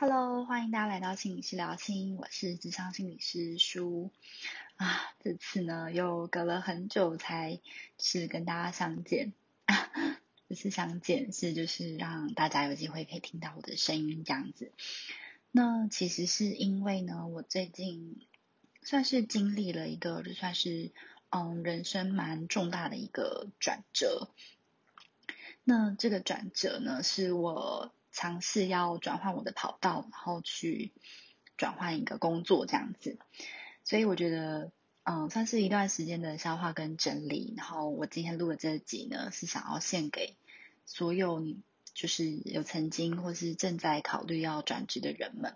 Hello，欢迎大家来到心理师聊心，我是智商心理师舒啊。这次呢，又隔了很久才是跟大家相见，不是相见，是就是让大家有机会可以听到我的声音这样子。那其实是因为呢，我最近算是经历了一个，就算是嗯人生蛮重大的一个转折。那这个转折呢，是我。尝试要转换我的跑道，然后去转换一个工作这样子，所以我觉得，嗯，算是一段时间的消化跟整理。然后我今天录的这集呢，是想要献给所有你，就是有曾经或是正在考虑要转职的人们。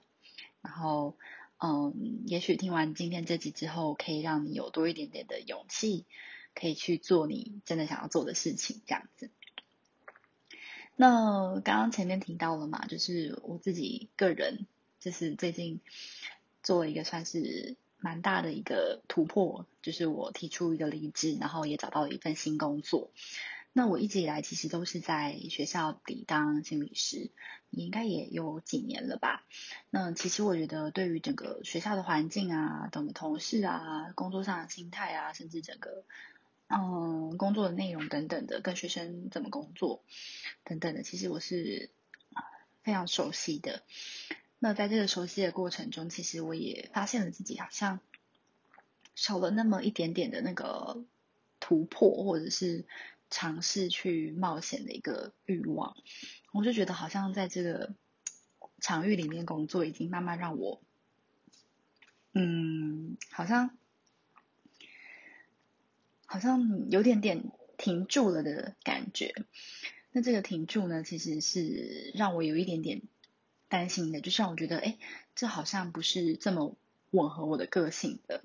然后，嗯，也许听完今天这集之后，可以让你有多一点点的勇气，可以去做你真的想要做的事情，这样子。那刚刚前面提到了嘛，就是我自己个人，就是最近做了一个算是蛮大的一个突破，就是我提出一个离职，然后也找到了一份新工作。那我一直以来其实都是在学校里当心理师，应该也有几年了吧。那其实我觉得对于整个学校的环境啊，整个同事啊，工作上的心态啊，甚至整个。嗯，工作的内容等等的，跟学生怎么工作等等的，其实我是非常熟悉的。那在这个熟悉的过程中，其实我也发现了自己好像少了那么一点点的那个突破，或者是尝试去冒险的一个欲望。我就觉得好像在这个场域里面工作，已经慢慢让我，嗯，好像。好像有点点停住了的感觉，那这个停住呢，其实是让我有一点点担心的，就是让我觉得，哎，这好像不是这么吻合我的个性的，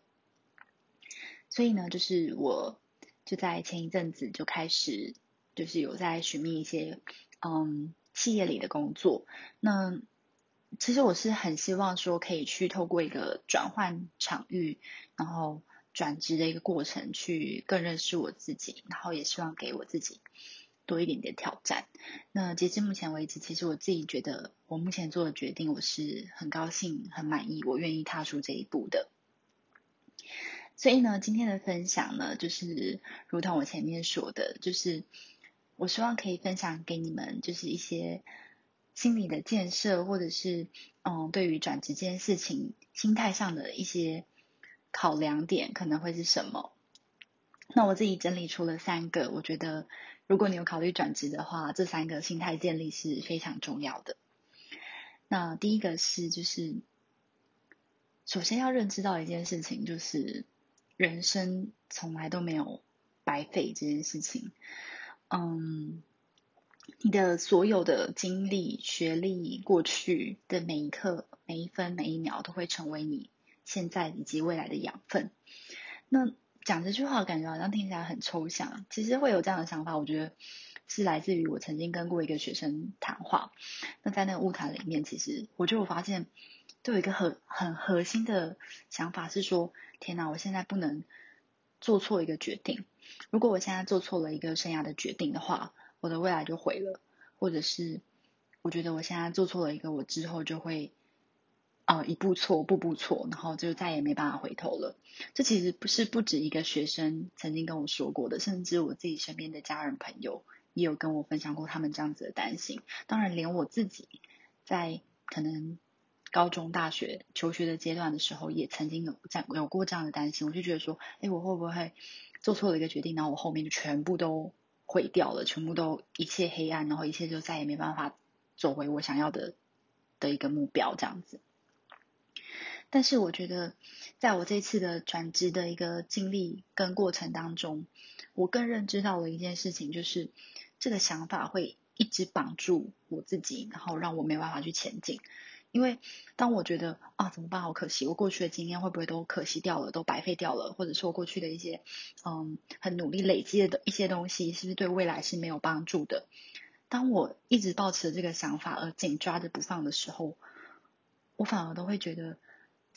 所以呢，就是我就在前一阵子就开始，就是有在寻觅一些嗯企业里的工作，那其实我是很希望说可以去透过一个转换场域，然后。转职的一个过程，去更认识我自己，然后也希望给我自己多一点点挑战。那截至目前为止，其实我自己觉得，我目前做的决定，我是很高兴、很满意，我愿意踏出这一步的。所以呢，今天的分享呢，就是如同我前面说的，就是我希望可以分享给你们，就是一些心理的建设，或者是嗯，对于转职这件事情心态上的一些。考量点可能会是什么？那我自己整理出了三个，我觉得如果你有考虑转职的话，这三个心态建立是非常重要的。那第一个是，就是首先要认知到一件事情，就是人生从来都没有白费这件事情。嗯，你的所有的经历、学历、过去的每一刻、每一分、每一秒，都会成为你。现在以及未来的养分。那讲这句话，感觉好像听起来很抽象。其实会有这样的想法，我觉得是来自于我曾经跟过一个学生谈话。那在那个物谈里面，其实我就发现，都有一个很很核心的想法是说：天哪，我现在不能做错一个决定。如果我现在做错了一个生涯的决定的话，我的未来就毁了。或者是我觉得我现在做错了一个，我之后就会。啊，一步错，步步错，然后就再也没办法回头了。这其实不是不止一个学生曾经跟我说过的，甚至我自己身边的家人朋友也有跟我分享过他们这样子的担心。当然，连我自己在可能高中、大学求学的阶段的时候，也曾经有这样有过这样的担心。我就觉得说，哎，我会不会做错了一个决定，然后我后面就全部都毁掉了，全部都一切黑暗，然后一切就再也没办法走回我想要的的一个目标，这样子。但是我觉得，在我这次的转职的一个经历跟过程当中，我更认知到了一件事情，就是这个想法会一直绑住我自己，然后让我没办法去前进。因为当我觉得啊怎么办，好可惜，我过去的经验会不会都可惜掉了，都白费掉了，或者说过去的一些嗯很努力累积的一些东西，是不是对未来是没有帮助的？当我一直抱持这个想法而紧抓着不放的时候，我反而都会觉得。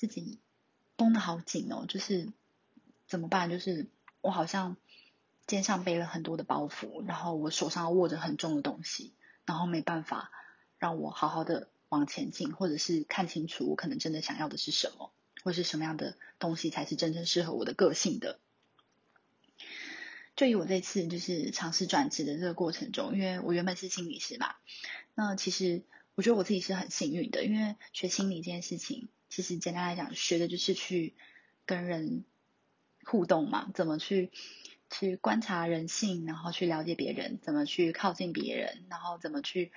自己绷得好紧哦，就是怎么办？就是我好像肩上背了很多的包袱，然后我手上握着很重的东西，然后没办法让我好好的往前进，或者是看清楚我可能真的想要的是什么，或是什么样的东西才是真正适合我的个性的。就以我这次就是尝试转职的这个过程中，因为我原本是心理师嘛，那其实我觉得我自己是很幸运的，因为学心理这件事情，其实简单来讲，学的就是去跟人互动嘛，怎么去去观察人性，然后去了解别人，怎么去靠近别人，然后怎么去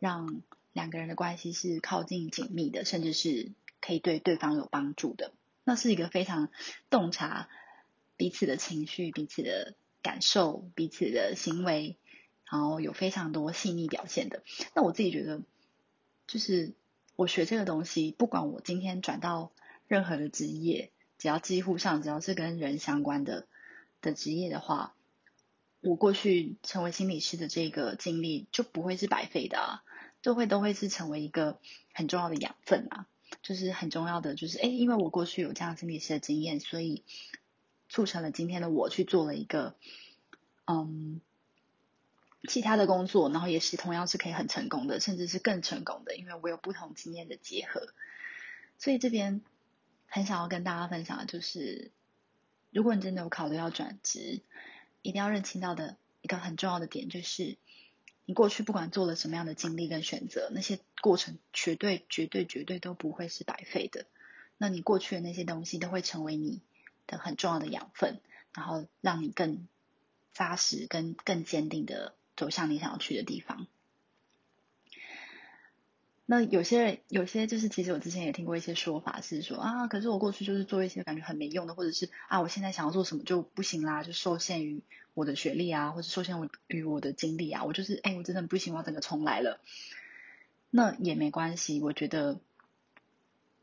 让两个人的关系是靠近紧密的，甚至是可以对对方有帮助的。那是一个非常洞察彼此的情绪、彼此的。感受彼此的行为，然后有非常多细腻表现的。那我自己觉得，就是我学这个东西，不管我今天转到任何的职业，只要几乎上只要是跟人相关的的职业的话，我过去成为心理师的这个经历就不会是白费的啊，就会都会是成为一个很重要的养分啊，就是很重要的，就是哎，因为我过去有这样心理师的经验，所以。促成了今天的我去做了一个，嗯，其他的工作，然后也是同样是可以很成功的，甚至是更成功的，因为我有不同经验的结合。所以这边很想要跟大家分享的就是，如果你真的有考虑要转职，一定要认清到的一个很重要的点就是，你过去不管做了什么样的经历跟选择，那些过程绝对绝对绝对都不会是白费的。那你过去的那些东西都会成为你。的很重要的养分，然后让你更扎实、跟更坚定的走向你想要去的地方。那有些人，有些就是其实我之前也听过一些说法，是说啊，可是我过去就是做一些感觉很没用的，或者是啊，我现在想要做什么就不行啦，就受限于我的学历啊，或者受限于我的经历啊，我就是哎，我真的不行，我要整个重来了。那也没关系，我觉得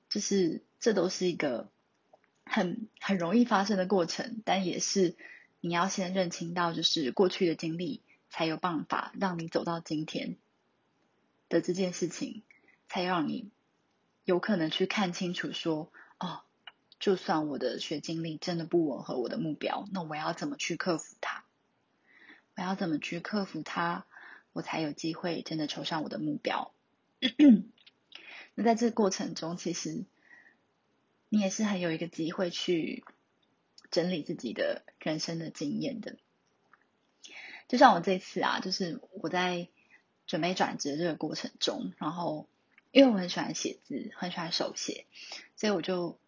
就是这都是一个。很很容易发生的过程，但也是你要先认清到，就是过去的经历，才有办法让你走到今天的这件事情，才让你有可能去看清楚，说哦，就算我的学经历真的不吻合我的目标，那我要怎么去克服它？我要怎么去克服它？我才有机会真的求上我的目标。那在这个过程中，其实。你也是很有一个机会去整理自己的人生的经验的，就像我这次啊，就是我在准备转职这个过程中，然后因为我很喜欢写字，很喜欢手写，所以我就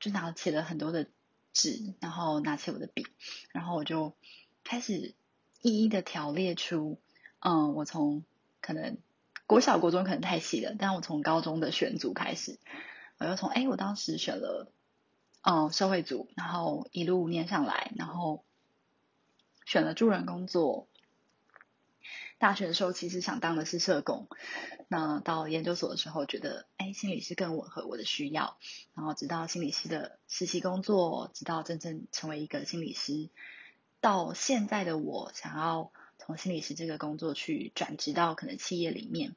就拿起了很多的纸，然后拿起我的笔，然后我就开始一一的条列出，嗯，我从可能国小国中可能太细了，但我从高中的选组开始。我又从哎，我当时选了嗯社会组，然后一路念上来，然后选了助人工作。大学的时候其实想当的是社工，那到研究所的时候觉得哎心理师更吻合我的需要，然后直到心理师的实习工作，直到真正成为一个心理师，到现在的我想要从心理师这个工作去转职到可能企业里面，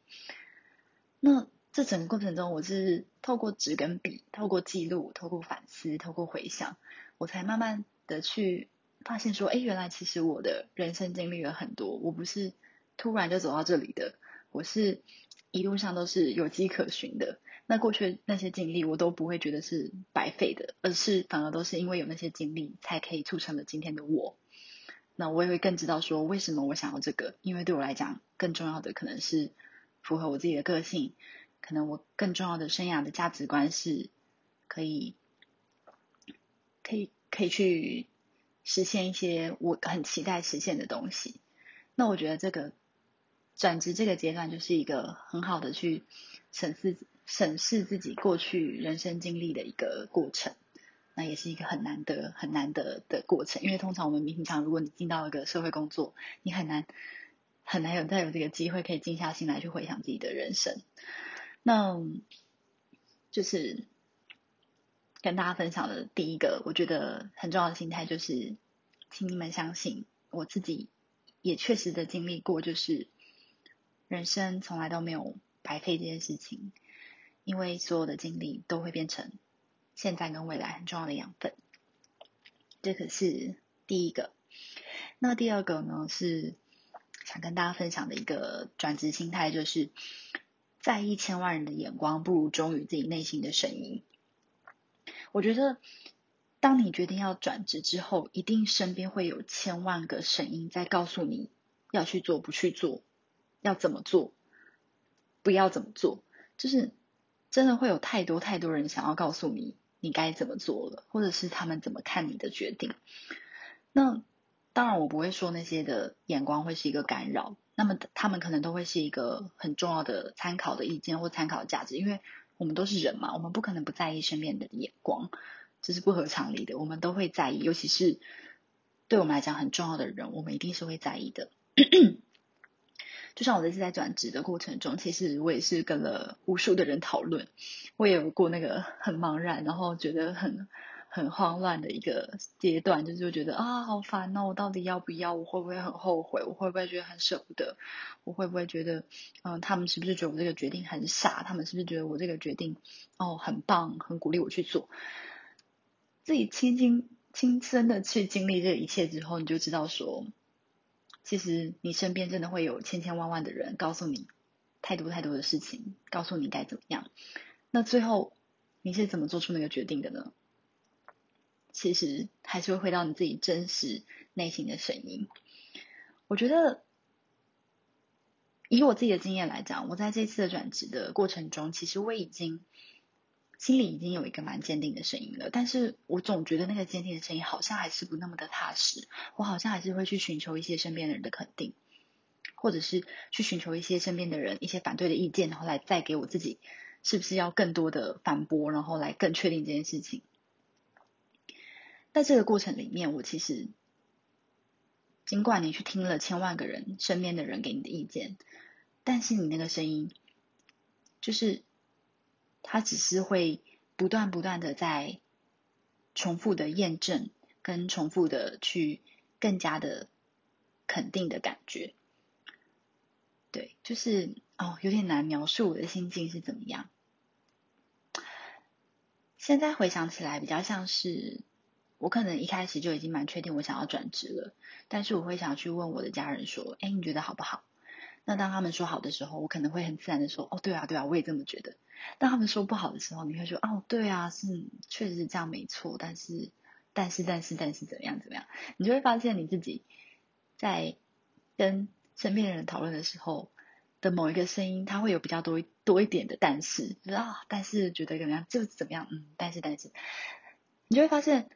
那。这整个过程中，我是透过纸跟笔，透过记录，透过反思，透过回想，我才慢慢的去发现说，哎，原来其实我的人生经历了很多，我不是突然就走到这里的，我是一路上都是有迹可循的。那过去那些经历，我都不会觉得是白费的，而是反而都是因为有那些经历，才可以促成了今天的我。那我也会更知道说，为什么我想要这个，因为对我来讲，更重要的可能是符合我自己的个性。可能我更重要的生涯的价值观是，可以，可以可以去实现一些我很期待实现的东西。那我觉得这个转职这个阶段就是一个很好的去审视审视自己过去人生经历的一个过程。那也是一个很难得很难得的过程，因为通常我们平常如果你进到一个社会工作，你很难很难有再有这个机会可以静下心来去回想自己的人生。那就是跟大家分享的第一个，我觉得很重要的心态就是，请你们相信，我自己也确实的经历过，就是人生从来都没有白费这件事情，因为所有的经历都会变成现在跟未来很重要的养分。这可是第一个。那第二个呢，是想跟大家分享的一个转职心态，就是。在意千万人的眼光，不如忠于自己内心的声音。我觉得，当你决定要转职之后，一定身边会有千万个声音在告诉你要去做，不去做，要怎么做，不要怎么做，就是真的会有太多太多人想要告诉你你该怎么做了，或者是他们怎么看你的决定。那当然，我不会说那些的眼光会是一个干扰，那么他们可能都会是一个很重要的参考的意见或参考价值，因为。我们都是人嘛，我们不可能不在意身边的眼光，这是不合常理的。我们都会在意，尤其是对我们来讲很重要的人，我们一定是会在意的。就像我这次在转职的过程中，其实我也是跟了无数的人讨论，我也有过那个很茫然，然后觉得很。很慌乱的一个阶段，就是觉得啊，好烦哦！我到底要不要？我会不会很后悔？我会不会觉得很舍不得？我会不会觉得，嗯，他们是不是觉得我这个决定很傻？他们是不是觉得我这个决定哦很棒，很鼓励我去做？自己亲亲亲身的去经历这一切之后，你就知道说，其实你身边真的会有千千万万的人告诉你太多太多的事情，告诉你该怎么样。那最后你是怎么做出那个决定的呢？其实还是会回到你自己真实内心的声音。我觉得，以我自己的经验来讲，我在这次的转职的过程中，其实我已经心里已经有一个蛮坚定的声音了。但是我总觉得那个坚定的声音好像还是不那么的踏实。我好像还是会去寻求一些身边的人的肯定，或者是去寻求一些身边的人一些反对的意见，然后来再给我自己是不是要更多的反驳，然后来更确定这件事情。在这个过程里面，我其实尽管你去听了千万个人身边的人给你的意见，但是你那个声音，就是它只是会不断不断的在重复的验证，跟重复的去更加的肯定的感觉。对，就是哦，有点难描述我的心境是怎么样。现在回想起来，比较像是。我可能一开始就已经蛮确定我想要转职了，但是我会想去问我的家人说：“哎，你觉得好不好？”那当他们说好的时候，我可能会很自然的说：“哦，对啊，对啊，我也这么觉得。”当他们说不好的时候，你会说：“哦，对啊，是确实是这样没错，但是，但是，但是，但是怎么样怎么样？”你就会发现你自己在跟身边的人讨论的时候的某一个声音，它会有比较多多一点的但是，就是啊，但是觉得怎么样就怎么样，嗯，但是但是，你就会发现。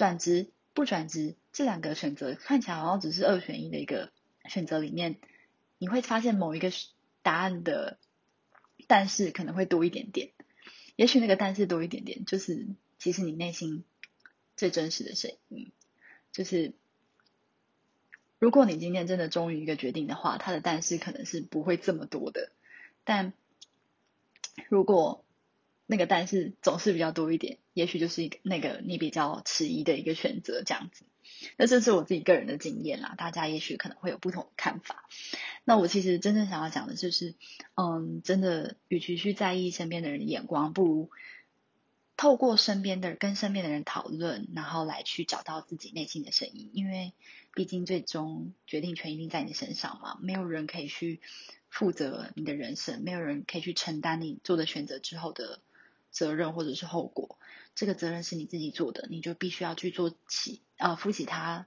转职不转职这两个选择看起来好像只是二选一的一个选择里面，你会发现某一个答案的但是可能会多一点点，也许那个但是多一点点，就是其实你内心最真实的声音，就是如果你今天真的忠于一个决定的话，它的但是可能是不会这么多的，但如果那个但是总是比较多一点，也许就是一个那个你比较迟疑的一个选择这样子。那这是我自己个人的经验啦，大家也许可能会有不同的看法。那我其实真正想要讲的就是，嗯，真的，与其去在意身边的人的眼光，不如透过身边的跟身边的人讨论，然后来去找到自己内心的声音。因为毕竟最终决定权一定在你身上嘛，没有人可以去负责你的人生，没有人可以去承担你做的选择之后的。责任或者是后果，这个责任是你自己做的，你就必须要去做起啊，负起他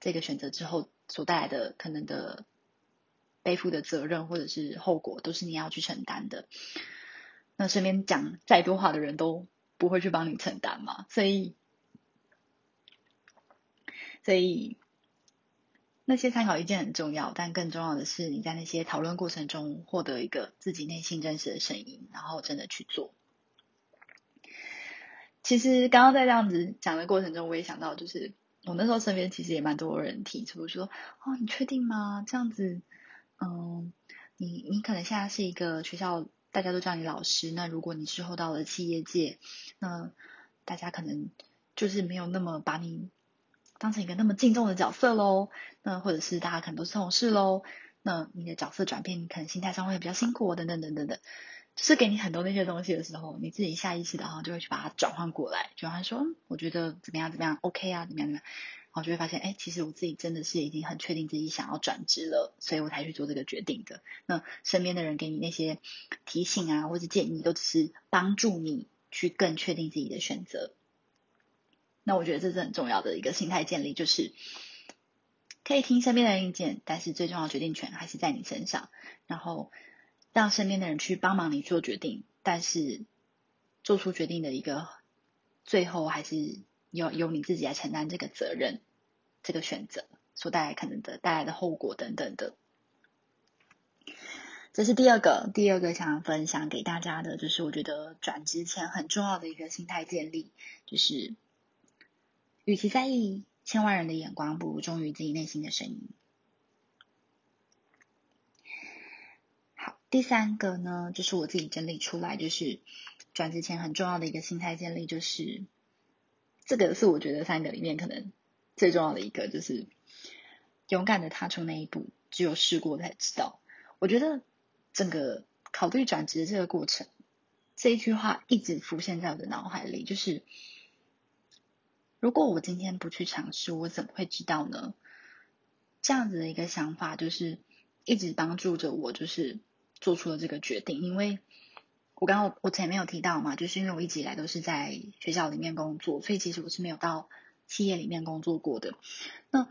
这个选择之后所带来的可能的背负的责任或者是后果，都是你要去承担的。那身边讲再多话的人都不会去帮你承担嘛，所以，所以那些参考意见很重要，但更重要的是你在那些讨论过程中获得一个自己内心真实的声音，然后真的去做。其实刚刚在这样子讲的过程中，我也想到，就是我那时候身边其实也蛮多人提出说，哦，你确定吗？这样子，嗯，你你可能现在是一个学校，大家都叫你老师，那如果你之后到了企业界，那大家可能就是没有那么把你当成一个那么敬重的角色喽，那或者是大家可能都是同事喽，那你的角色转变，你可能心态上会比较辛苦，等等等等等。是给你很多那些东西的时候，你自己下意识的哈就会去把它转换过来，转换说，我觉得怎么样怎么样，OK 啊，怎么样怎么样。然后就会发现，哎，其实我自己真的是已经很确定自己想要转职了，所以我才去做这个决定的。那身边的人给你那些提醒啊，或者建议，都只是帮助你去更确定自己的选择。那我觉得这是很重要的一个心态建立，就是可以听身边的意见，但是最重要的决定权还是在你身上。然后让身边的人去帮忙你做决定，但是做出决定的一个最后还是由由你自己来承担这个责任。这个选择所带来可能的带来的后果等等的，这是第二个第二个想分享给大家的，就是我觉得转职前很重要的一个心态建立，就是与其在意千万人的眼光，不如忠于自己内心的声音。第三个呢，就是我自己整理出来，就是转职前很重要的一个心态建立，就是这个是我觉得三个里面可能。最重要的一个就是勇敢的踏出那一步，只有试过才知道。我觉得整个考虑转职的这个过程，这一句话一直浮现在我的脑海里，就是如果我今天不去尝试，我怎么会知道呢？这样子的一个想法，就是一直帮助着我，就是做出了这个决定。因为我刚刚我前面有提到嘛，就是因为我一直以来都是在学校里面工作，所以其实我是没有到。企业里面工作过的，那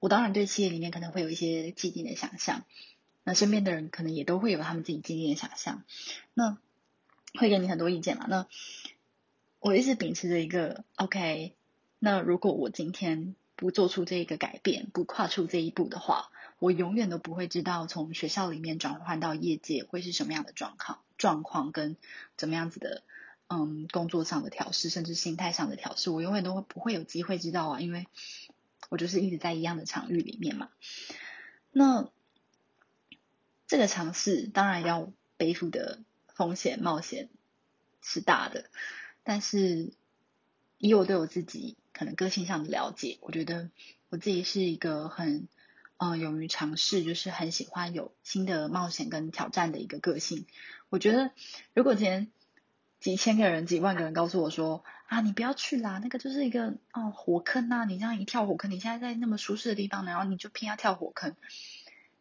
我当然对企业里面可能会有一些既定的想象，那身边的人可能也都会有他们自己既定的想象，那会给你很多意见嘛？那我一直秉持着一个 OK，那如果我今天不做出这个改变，不跨出这一步的话，我永远都不会知道从学校里面转换到业界会是什么样的状况，状况跟怎么样子的。嗯，工作上的调试，甚至心态上的调试，我永远都不会有机会知道啊，因为我就是一直在一样的场域里面嘛。那这个尝试当然要背负的风险冒险是大的，但是以我对我自己可能个性上的了解，我觉得我自己是一个很嗯勇于尝试，就是很喜欢有新的冒险跟挑战的一个个性。我觉得如果今天。几千个人、几万个人告诉我说：“啊，你不要去啦，那个就是一个哦火坑呐！你这样一跳火坑，你现在在那么舒适的地方，然后你就偏要跳火坑。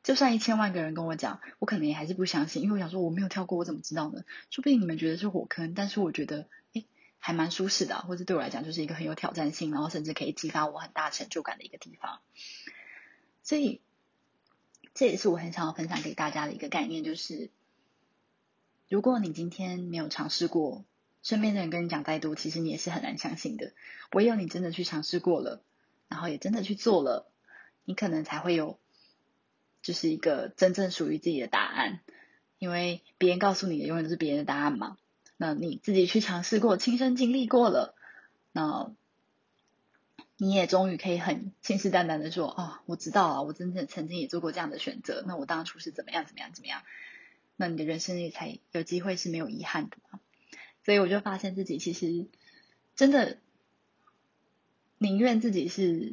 就算一千万个人跟我讲，我可能也还是不相信，因为我想说我没有跳过，我怎么知道呢？说不定你们觉得是火坑，但是我觉得诶还蛮舒适的，或者对我来讲就是一个很有挑战性，然后甚至可以激发我很大成就感的一个地方。所以这也是我很想要分享给大家的一个概念，就是。”如果你今天没有尝试过，身边的人跟你讲再多，其实你也是很难相信的。唯有你真的去尝试过了，然后也真的去做了，你可能才会有，就是一个真正属于自己的答案。因为别人告诉你的永远都是别人的答案嘛。那你自己去尝试过，亲身经历过了，那你也终于可以很信誓旦旦的说：哦，我知道了，我真正曾经也做过这样的选择。那我当初是怎么样，怎么样，怎么样？那你的人生也才有机会是没有遗憾的嘛？所以我就发现自己其实真的宁愿自己是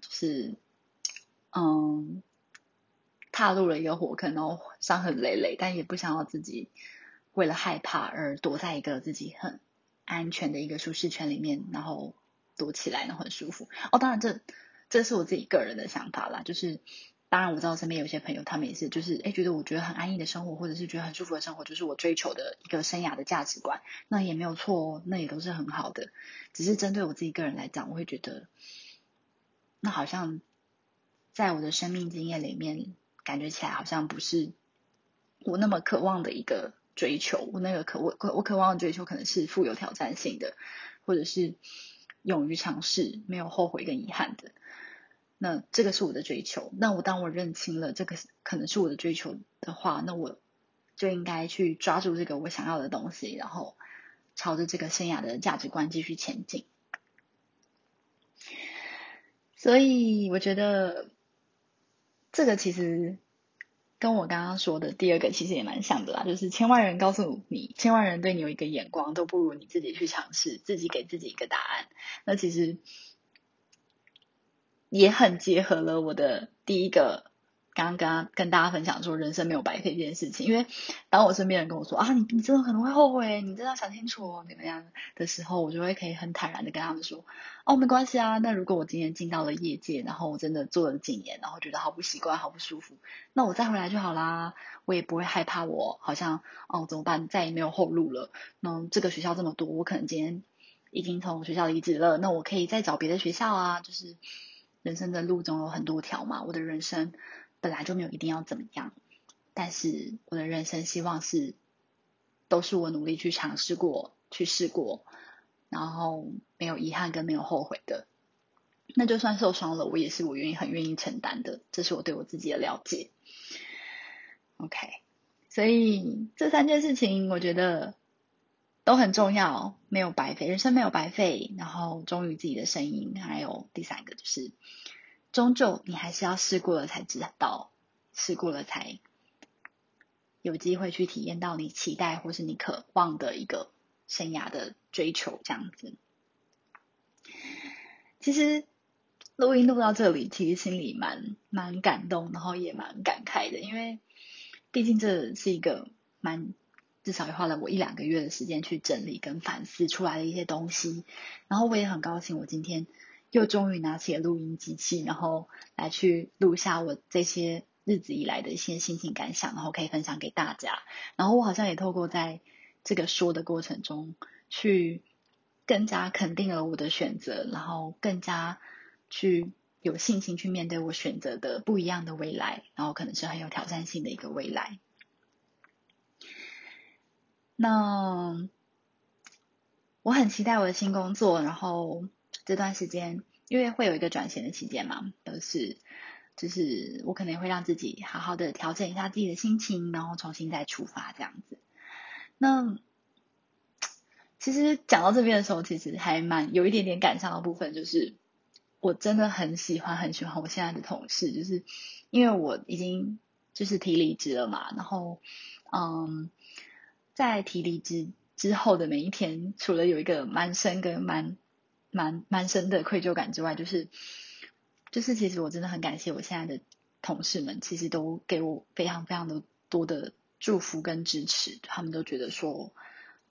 就是嗯踏入了一个火坑，然后伤痕累累，但也不想要自己为了害怕而躲在一个自己很安全的一个舒适圈里面，然后躲起来，呢很舒服。哦，当然这这是我自己个人的想法啦，就是。当然，我知道身边有些朋友，他们也是，就是哎，觉得我觉得很安逸的生活，或者是觉得很舒服的生活，就是我追求的一个生涯的价值观，那也没有错哦，那也都是很好的。只是针对我自己个人来讲，我会觉得，那好像在我的生命经验里面，感觉起来好像不是我那么渴望的一个追求。我那个渴我我渴望的追求，可能是富有挑战性的，或者是勇于尝试、没有后悔跟遗憾的。那这个是我的追求。那我当我认清了这个可能是我的追求的话，那我就应该去抓住这个我想要的东西，然后朝着这个生涯的价值观继续前进。所以我觉得这个其实跟我刚刚说的第二个其实也蛮像的啦，就是千万人告诉你，千万人对你有一个眼光，都不如你自己去尝试，自己给自己一个答案。那其实。也很结合了我的第一个刚刚跟跟大家分享说，人生没有白费这件事情。因为当我身边人跟我说啊，你你真的可能会后悔，你真的要想清楚哦，怎么样的时候，我就会可以很坦然的跟他们说，哦，没关系啊。那如果我今天进到了业界，然后我真的做了几年，然后觉得好不习惯，好不舒服，那我再回来就好啦。我也不会害怕，我好像哦怎么办，再也没有后路了。那这个学校这么多，我可能今天已经从学校离职了，那我可以再找别的学校啊。就是人生的路总有很多条嘛，我的人生。本来就没有一定要怎么样，但是我的人生希望是，都是我努力去尝试过、去试过，然后没有遗憾跟没有后悔的。那就算受伤了，我也是我愿意很愿意承担的。这是我对我自己的了解。OK，所以这三件事情我觉得都很重要，没有白费，人生没有白费。然后忠于自己的声音，还有第三个就是。终究，你还是要试过了才知道，试过了才有机会去体验到你期待或是你渴望的一个生涯的追求，这样子。其实录音录到这里，其实心里蛮蛮感动，然后也蛮感慨的，因为毕竟这是一个蛮至少也花了我一两个月的时间去整理跟反思出来的一些东西，然后我也很高兴，我今天。又终于拿起了录音机器，然后来去录下我这些日子以来的一些心情感想，然后可以分享给大家。然后我好像也透过在这个说的过程中，去更加肯定了我的选择，然后更加去有信心去面对我选择的不一样的未来，然后可能是很有挑战性的一个未来。那我很期待我的新工作，然后。这段时间，因为会有一个转型的期间嘛，都是就是我可能会让自己好好的调整一下自己的心情，然后重新再出发这样子。那其实讲到这边的时候，其实还蛮有一点点感伤的部分，就是我真的很喜欢很喜欢我现在的同事，就是因为我已经就是提离职了嘛，然后嗯，在提离职之后的每一天，除了有一个蛮深跟蛮。蛮蛮深的愧疚感之外，就是就是其实我真的很感谢我现在的同事们，其实都给我非常非常的多的祝福跟支持，他们都觉得说，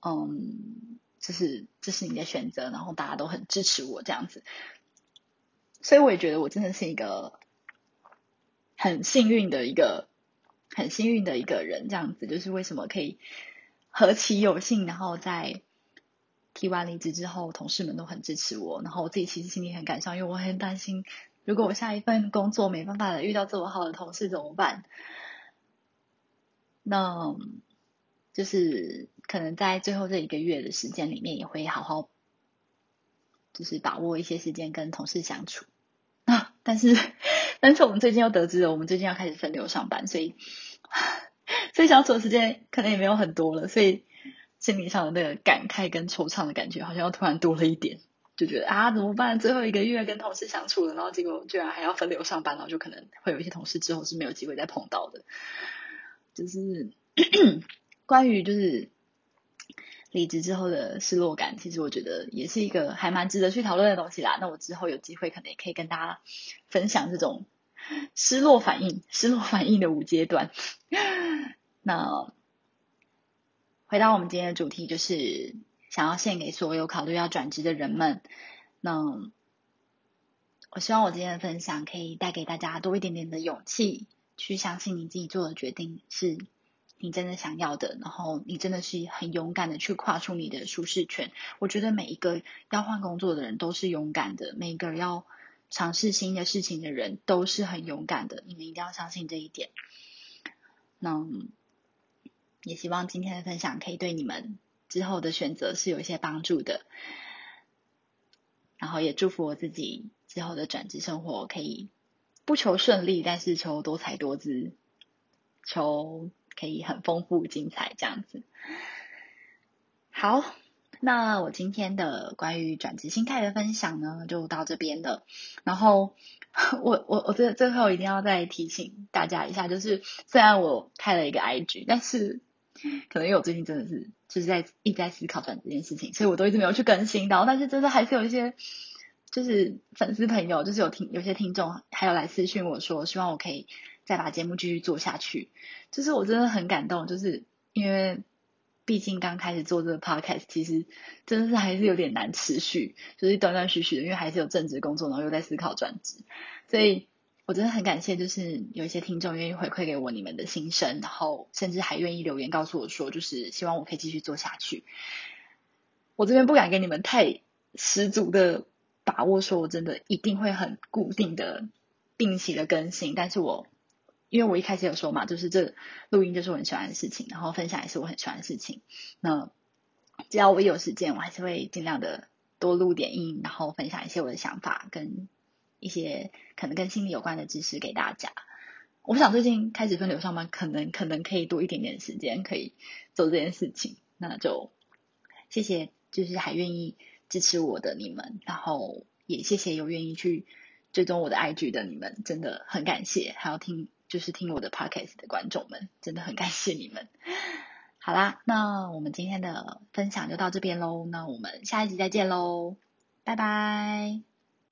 嗯，这是这是你的选择，然后大家都很支持我这样子，所以我也觉得我真的是一个很幸运的一个很幸运的一个人，这样子就是为什么可以何其有幸，然后在。提完离职之后，同事们都很支持我，然后我自己其实心里很感伤，因为我很担心，如果我下一份工作没办法遇到这么好的同事怎么办？那就是可能在最后这一个月的时间里面，也会好好就是把握一些时间跟同事相处啊。但是，但是我们最近又得知了，我们最近要开始分流上班，所以 所以相处的时间可能也没有很多了，所以。心理上的那个感慨跟惆怅的感觉，好像又突然多了一点，就觉得啊，怎么办？最后一个月跟同事相处了，然后结果居然还要分流上班，然后就可能会有一些同事之后是没有机会再碰到的。就是 关于就是离职之后的失落感，其实我觉得也是一个还蛮值得去讨论的东西啦。那我之后有机会可能也可以跟大家分享这种失落反应、失落反应的五阶段。那。回到我们今天的主题，就是想要献给所有考虑要转职的人们。那我希望我今天的分享可以带给大家多一点点的勇气，去相信你自己做的决定是你真的想要的，然后你真的是很勇敢的去跨出你的舒适圈。我觉得每一个要换工作的人都是勇敢的，每一个要尝试新的事情的人都是很勇敢的。你们一定要相信这一点。那。也希望今天的分享可以对你们之后的选择是有一些帮助的，然后也祝福我自己之后的转职生活可以不求顺利，但是求多才多姿，求可以很丰富精彩这样子。好，那我今天的关于转职心态的分享呢，就到这边了。然后我我我最最后一定要再提醒大家一下，就是虽然我开了一个 IG，但是可能因为我最近真的是就是在一直在思考转这件事情，所以我都一直没有去更新到。但是真的还是有一些就是粉丝朋友，就是有听有些听众还有来私讯我说，希望我可以再把节目继续做下去。就是我真的很感动，就是因为毕竟刚开始做这个 podcast，其实真的是还是有点难持续，就是断断续续的，因为还是有正职工作，然后又在思考转职，所以。我真的很感谢，就是有一些听众愿意回馈给我你们的心声，然后甚至还愿意留言告诉我说，就是希望我可以继续做下去。我这边不敢给你们太十足的把握，说我真的一定会很固定的、定期的更新。但是我因为我一开始有说嘛，就是这录音就是我很喜欢的事情，然后分享也是我很喜欢的事情。那只要我有时间，我还是会尽量的多录点音，然后分享一些我的想法跟。一些可能跟心理有关的知识给大家。我想最近开始分流上班，可能可能可以多一点点时间可以做这件事情。那就谢谢，就是还愿意支持我的你们，然后也谢谢有愿意去追踪我的 IG 的你们，真的很感谢。还有听就是听我的 Podcast 的观众们，真的很感谢你们。好啦，那我们今天的分享就到这边喽。那我们下一集再见喽，拜拜。